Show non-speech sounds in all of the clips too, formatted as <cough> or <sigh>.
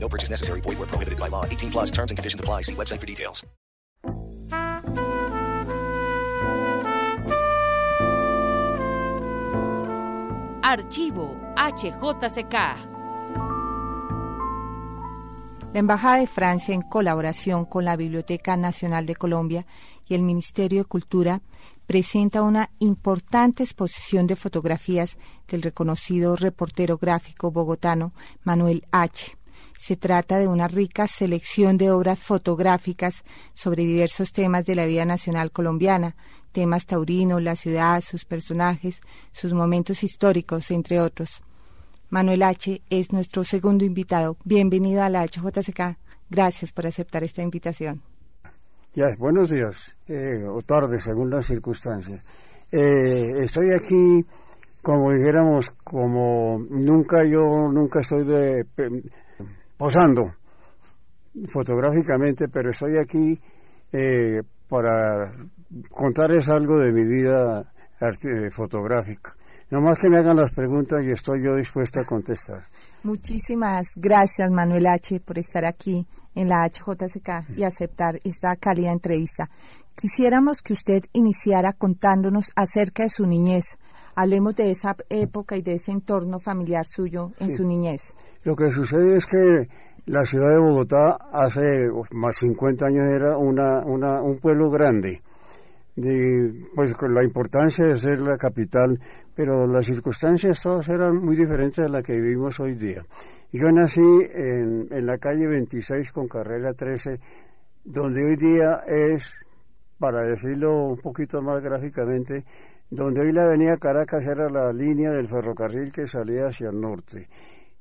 No purchase necessary. Void where prohibited by law. 18 plus terms and conditions apply. See website for details. Archivo HJCK. La Embajada de Francia, en colaboración con la Biblioteca Nacional de Colombia y el Ministerio de Cultura, presenta una importante exposición de fotografías del reconocido reportero gráfico bogotano Manuel H. Se trata de una rica selección de obras fotográficas sobre diversos temas de la vida nacional colombiana, temas taurinos, la ciudad, sus personajes, sus momentos históricos, entre otros. Manuel H. es nuestro segundo invitado. Bienvenido a la HJCK. Gracias por aceptar esta invitación. Buenos días, eh, o tarde, según las circunstancias. Eh, estoy aquí, como dijéramos, como nunca yo, nunca estoy de, posando fotográficamente, pero estoy aquí eh, para contarles algo de mi vida fotográfica. No más que me hagan las preguntas y estoy yo dispuesto a contestar. Muchísimas gracias, Manuel H., por estar aquí en la HJCK y aceptar esta cálida entrevista. Quisiéramos que usted iniciara contándonos acerca de su niñez. Hablemos de esa época y de ese entorno familiar suyo en su niñez. Lo que sucede es que la ciudad de Bogotá hace más 50 años era una, una, un pueblo grande de, pues con la importancia de ser la capital, pero las circunstancias todas eran muy diferentes a las que vivimos hoy día. Yo nací en, en la calle 26 con carrera 13, donde hoy día es, para decirlo un poquito más gráficamente, donde hoy la avenida Caracas era la línea del ferrocarril que salía hacia el norte.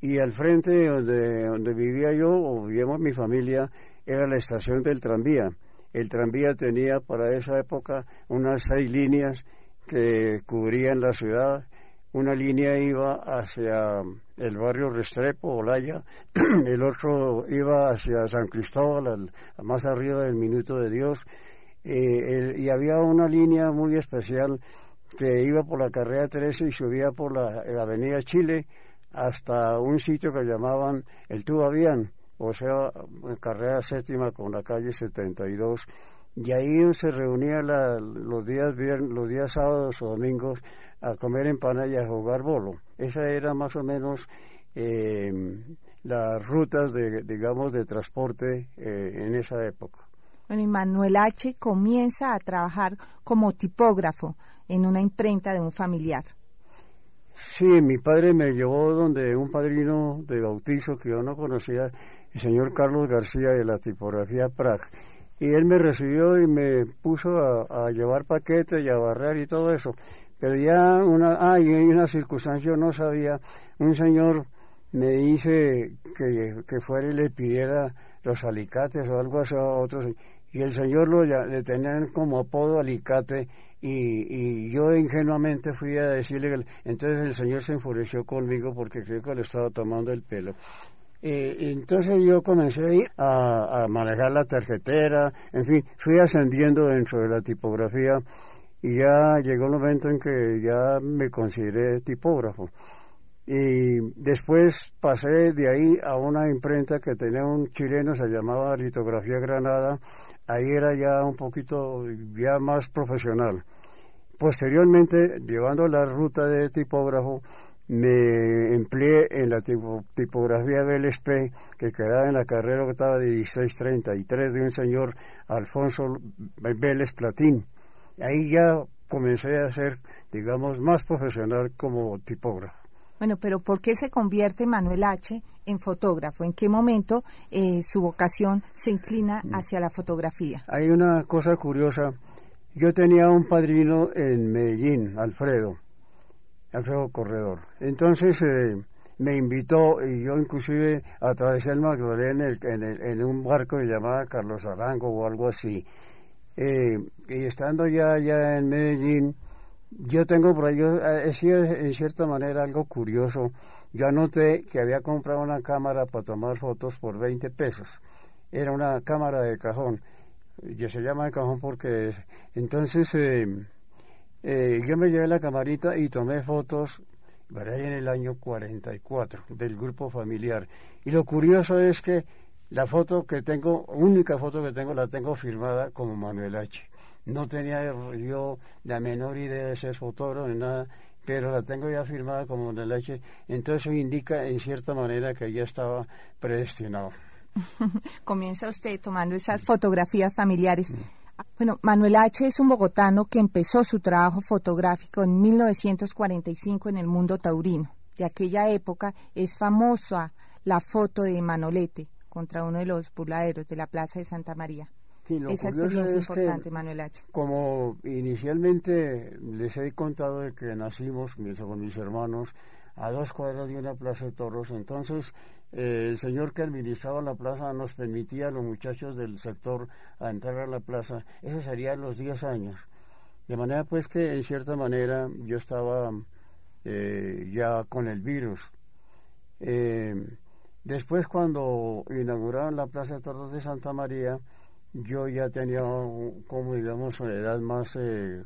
Y al frente donde, donde vivía yo, o vivíamos mi familia, era la estación del tranvía. El tranvía tenía para esa época unas seis líneas que cubrían la ciudad. Una línea iba hacia el barrio Restrepo, Olaya, <clears throat> el otro iba hacia San Cristóbal, más arriba del Minuto de Dios, eh, y había una línea muy especial que iba por la carrera 13 y subía por la, avenida Chile hasta un sitio que llamaban el Tubabián o sea, carrera séptima con la calle 72, y ahí se reunía los días los días sábados o domingos a comer empanadas y a jugar bolo. Esa era más o menos eh, las rutas de, digamos, de transporte eh, en esa época. Bueno, y Manuel H. comienza a trabajar como tipógrafo en una imprenta de un familiar. Sí, mi padre me llevó donde un padrino de bautizo que yo no conocía el señor Carlos García de la tipografía Prag. Y él me recibió y me puso a, llevar paquetes y a barrer y todo eso. Pero ya una, ah, y hay una circunstancia, yo no sabía, un señor me dice que, que fuera y le pidiera los alicates o algo así a otros. Y el señor lo, le tenían como apodo alicate y, yo ingenuamente fui a decirle que entonces el señor se enfureció conmigo porque creo que le estaba tomando el pelo entonces yo comencé a manejar la tarjetera, en fin, fui ascendiendo dentro de la tipografía y ya llegó el momento en que ya me consideré tipógrafo. Y después pasé de ahí a una imprenta que tenía un chileno, se llamaba Litografía Granada, ahí era ya un poquito ya más profesional. Posteriormente, llevando la ruta de tipógrafo, me empleé en la tipografía BLSP que quedaba en la carrera estaba de 1633 de un señor Alfonso Vélez Platín. Ahí ya comencé a ser, digamos, más profesional como tipógrafo. Bueno, pero ¿por qué se convierte Manuel H. en fotógrafo? ¿En qué momento eh, su vocación se inclina mm. hacia la fotografía? Hay una cosa curiosa. Yo tenía un padrino en Medellín, Alfredo Alfredo Corredor. Entonces, eh, me invitó y yo inclusive atravesé el Magdalena en, en, un barco que llamaba Carlos Arango o algo así. Eh, y estando ya allá en Medellín, yo tengo por ahí, he sido en cierta manera algo curioso. Yo anoté que había comprado una cámara para tomar fotos por 20 pesos. Era una cámara de cajón. Ya se llama de cajón porque entonces eh, eh, yo me llevé la camarita y tomé fotos en el año 44 del grupo familiar. Y lo curioso es que la foto que tengo, única foto que tengo, la tengo firmada como Manuel H. No tenía yo la menor idea de ser fotógrafo ni nada, pero la tengo ya firmada como Manuel H. Entonces eso indica en cierta manera que ya estaba predestinado. <laughs> Comienza usted tomando esas fotografías familiares. Bueno, Manuel H. es un bogotano que empezó su trabajo fotográfico en 1945 en el mundo taurino. De aquella época es famosa la foto de Manolete contra uno de los burladeros de la Plaza de Santa María. Esa experiencia es importante, Manuel H. Como inicialmente les he contado de que nacimos con mis hermanos a dos cuadras de una plaza de toros, entonces eh, el señor que administraba la plaza nos permitía a los muchachos del sector a entrar a la plaza, eso sería los 10 años. De manera pues que en cierta manera yo estaba eh, ya con el virus. Eh, después cundo inauguraron la Plaza de Toros de Santa María, yo ya tenía como digamos una edad más mm,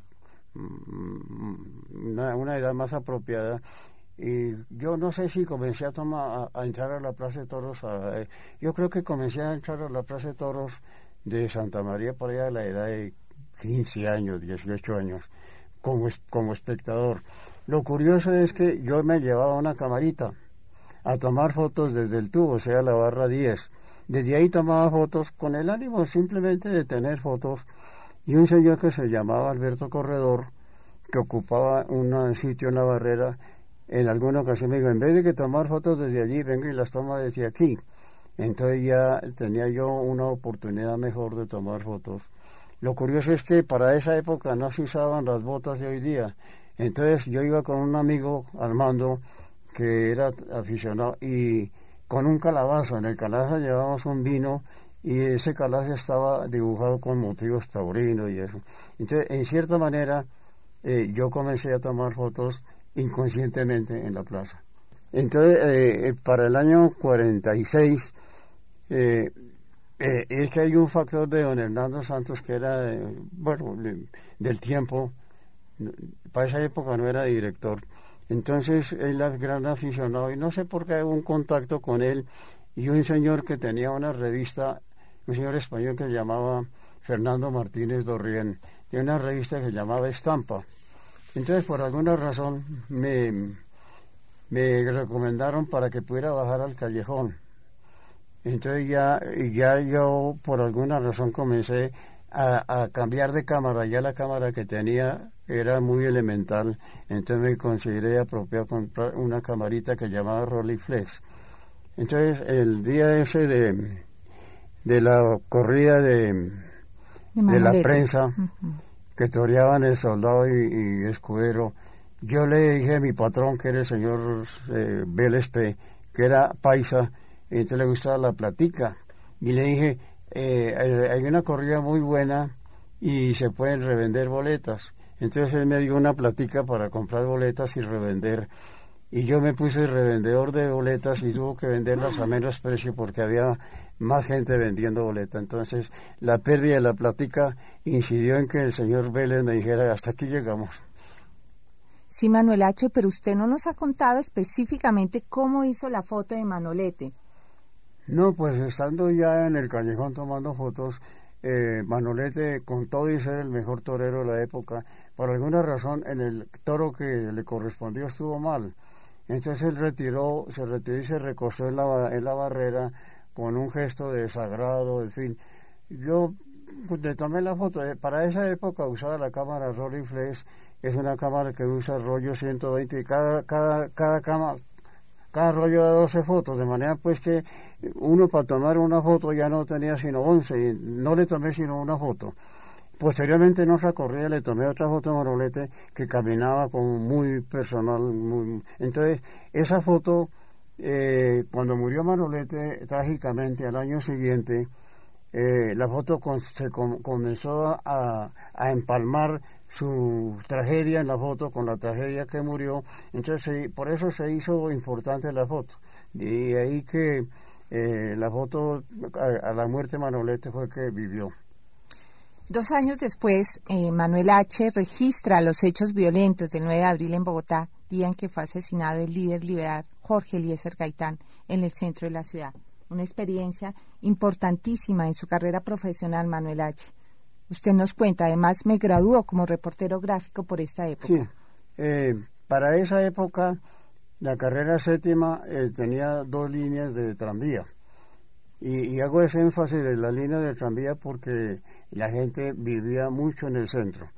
una edad más apropiada y yo no sé si comencé a tomar a, entrar a la Plaza de Toros eh, yo creo que comencé a entrar a la Plaza de Toros de Santa María por allá a la edad de 15 años 18 años como como espectador. Lo curioso es que yo me llevaba una camarita a tomar fotos desde el tubo o sea la barra 10 desde ahí tomaba fotos con el ánimo simplemente de tener fotos y un señor que se llamaba Alberto Corredor que ocupaba un sitio en la barrera en alguna ocasión me dijo, en vez de que tomar fotos desde allí, venga y las toma desde aquí. Entonces ya tenía yo una oportunidad mejor de tomar fotos. Lo curioso es que para esa época no se usaban las botas de hoy día. Entonces yo iba con un amigo, Armando, que era aficionado, y con un calabazo. En el calabazo llevábamos un vino y ese calabazo estaba dibujado con motivos taurinos y eso. Entonces, en cierta manera, eh, yo comencé a tomar fotos inconscientemente en la plaza. Entonces, eh, eh, para el año 46, eh, eh, es que hay un factor de don Hernando Santos que era, bueno, del tiempo, para esa época no era director. Entonces, él era gran aficionado y no sé por qué hubo un contacto con él y un señor que tenía una revista, un señor español que se llamaba Fernando Martínez Dorrien, tiene una revista que se llamaba Estampa entonces, por alguna razón, me, me recomendaron para que pudiera bajar al callejón. Entonces ya, ya yo por alguna razón comencé a, a, cambiar de cámara. Ya la cámara que tenía era muy elemental. Entonces me consideré apropiado comprar una camarita que llamaba Rolleiflex. Entonces el día ese de, de la corrida de, de, la prensa, que toreaban el soldado y, escudero, yo le dije a mi patrón, que era el señor eh, que era paisa, y entonces le gustaba la platica, y le dije, eh, hay una corrida muy buena y se pueden revender boletas. Entonces él me dio una platica para comprar boletas y revender. Y yo me puse revendedor de boletas y tuvo que venderlas a menos precio porque había más gente vendiendo boleta. Entonces, la pérdida de la plática incidió en que el señor Vélez me dijera, hasta aquí llegamos. Sí, Manuel H., pero usted no nos ha contado específicamente cómo hizo la foto de Manolete. No, pues estando ya en el callejón tomando fotos, eh, Manolete, con todo y ser el mejor torero de la época, por alguna razón en el toro que le correspondió estuvo mal. Entonces él retiró, se retiró y se recostó en la, en la barrera con un gesto de sagrado, en fin. Yo pues, le tomé la foto. Eh, para esa época usaba la cámara Rolleiflex, es una cámara que usa rollo 120 y cada, cada, cada cada rollo de 12 fotos, de manera pues que uno para tomar una foto ya no tenía sino 11 y no le tomé sino una foto. Posteriormente en otra corrida le tomé otra foto de Morolete que caminaba como muy personal. Muy... Entonces, esa foto Eh, cuando murió Manolete, trágicamente al año siguiente, eh, la foto se comenzó a, empalmar su tragedia en la foto con la tragedia que murió. Entonces, por eso se hizo importante la foto. Y ahí que eh, la foto a, la muerte de Manolete fue que vivió. Dos años después, eh, Manuel H. registra los hechos violentos del 9 de abril en Bogotá, día en que fue asesinado el líder liberal Jorge Eliezer Gaitán en el centro de la ciudad. Una experiencia importantísima en su carrera profesional, Manuel H. Usted nos cuenta, además me graduó como reportero gráfico por esta época. Sí, eh, para esa época la carrera séptima eh, tenía dos líneas de tranvía. Y, hago ese énfasis de la línea de tranvía porque la gente vivía mucho en el centro.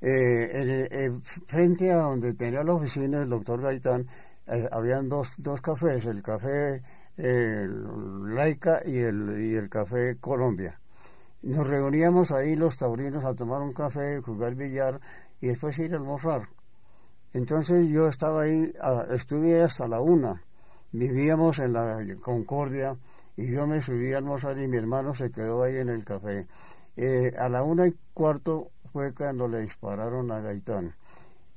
Eh, frente a donde tenía la oficina del doctor Gaitán, eh, habían dos, dos cafés, el café Laica y el, y el café Colombia. Nos reuníamos ahí los taurinos a tomar un café, jugar billar y después ir a almorzar. Entonces yo estaba ahí, estuve hasta la una, vivíamos en la Concordia y yo me subí a almorzar y mi hermano se quedó ahí en el café. Eh, a la una y cuarto fue cuando le dispararon a Gaitán.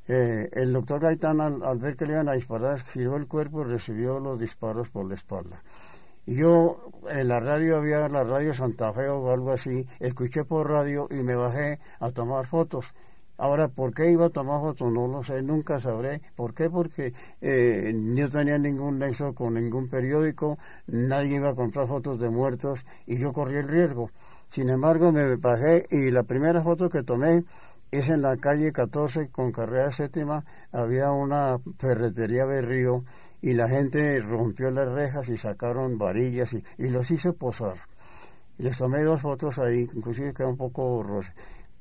Eh, el doctor Gaitán, al, ver que le iban a disparar, giró el cuerpo y recibió los disparos por la espalda. Yo, en la radio había la radio Santa Fe o algo así, escuché por radio y me bajé a tomar fotos. Ahora, ¿por qué iba a tomar fotos? No lo sé, nunca sabré. ¿Por qué? Porque eh, no tenía ningún nexo con ningún periódico, nadie iba a comprar fotos de muertos y yo corrí el riesgo. Sin embargo, me bajé y la primera foto que tomé es en la calle 14 con carrera séptima, había una ferretería de río y la gente rompió las rejas y sacaron varillas y, los hice posar. Les tomé dos fotos ahí, inclusive quedó un poco borroso.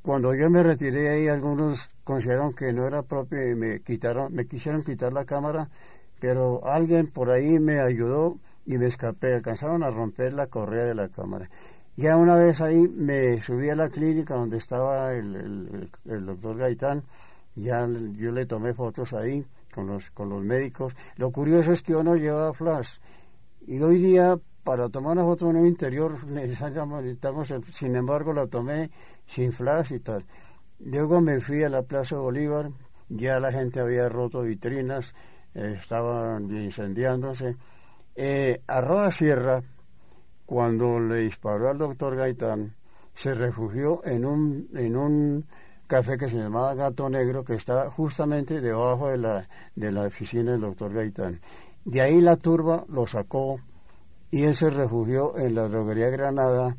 Cuando yo me retiré ahí, algunos consideraron que no era propio y me quitaron, me quisieron quitar la cámara, pero alguien por ahí me ayudó y me escapé. Alcanzaron a romper la correa de la cámara. Ya una vez ahí me subí a la clínica donde estaba el, doctor Gaitán, ya yo le tomé fotos ahí con los, con los médicos. Lo curioso es que yo no llevaba flash. Y hoy día, para tomar una foto en un interior, necesitamos, sin embargo, la tomé sin flash y tal. Luego me fui a la Plaza Bolívar, ya la gente había roto vitrinas, eh, estaban incendiándose. Eh, Sierra, cuando le disparó al doctor Gaitán, se refugió en un, en un café que se llamaba Gato Negro, que está justamente debajo de la, de la oficina del doctor Gaitán. De ahí la turba lo sacó y él se refugió en la droguería Granada,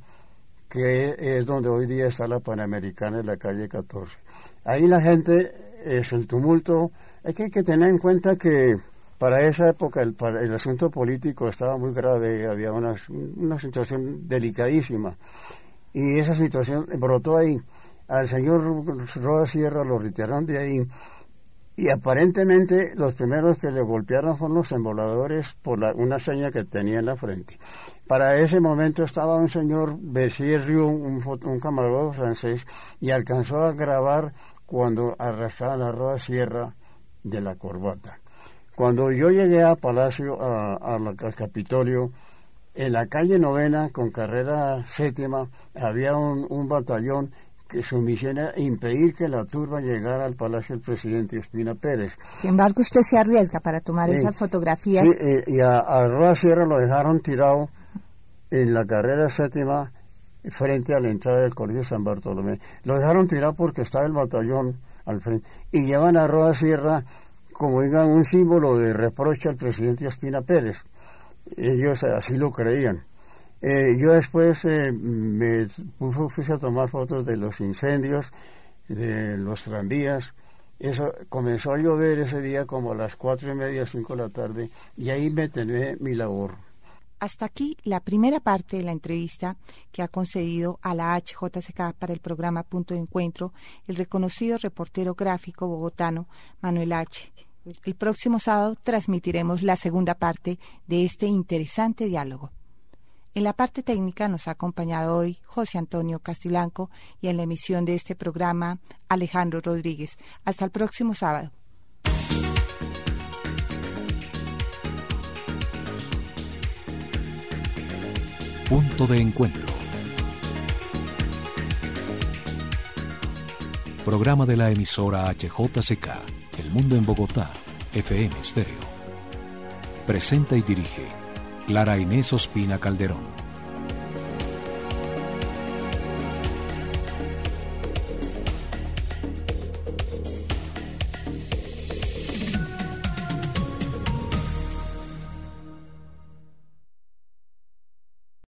que es donde hoy día está la Panamericana en la calle 14. Ahí la gente, es el tumulto, hay que, hay que tener en cuenta que para esa época el, el asunto político estaba muy grave, había una, una situación delicadísima. Y esa situación brotó ahí. Al señor Roda Sierra lo retiraron de ahí y aparentemente los primeros que le golpearon fueron los emboladores por una seña que tenía en la frente. Para ese momento estaba un señor Bessier Riou, un, un camarógrafo francés, y alcanzó a grabar cuando arrastraba la rueda sierra de la corbata. Cuando yo llegué a Palacio, al Capitolio, en la calle novena, con carrera séptima, había un batallón que su misión era impedir que la turba llegara al palacio del presidente Espina Pérez. Sin embargo, usted se arriesga para tomar esas fotografías. Sí, eh, y a, a Sierra lo dejaron tirado en la carrera séptima frente a la entrada del Colegio San Bartolomé. Lo dejaron tirado porque estaba el batallón al frente. Y llevan a Roa Sierra como digan un símbolo de reproche al presidente Espina Pérez. Ellos así lo creían. Eh, yo después eh, me puse a tomar fotos de los incendios, de los tranvías. Eso comenzó a llover ese día como a las cuatro y media, cinco de la tarde, y ahí me tené mi labor. Hasta aquí la primera parte de la entrevista que ha concedido a la HJCK para el programa Punto de Encuentro el reconocido reportero gráfico bogotano Manuel H. El próximo sábado transmitiremos la segunda parte de este interesante diálogo. En la parte técnica nos ha acompañado hoy José Antonio Castiblanco y en la emisión de este programa Alejandro Rodríguez. Hasta el próximo sábado. Punto de encuentro. Programa de la emisora HJCK, El Mundo en Bogotá, FM Stereo. Presenta y dirige Clara Inés Ospina Calderón.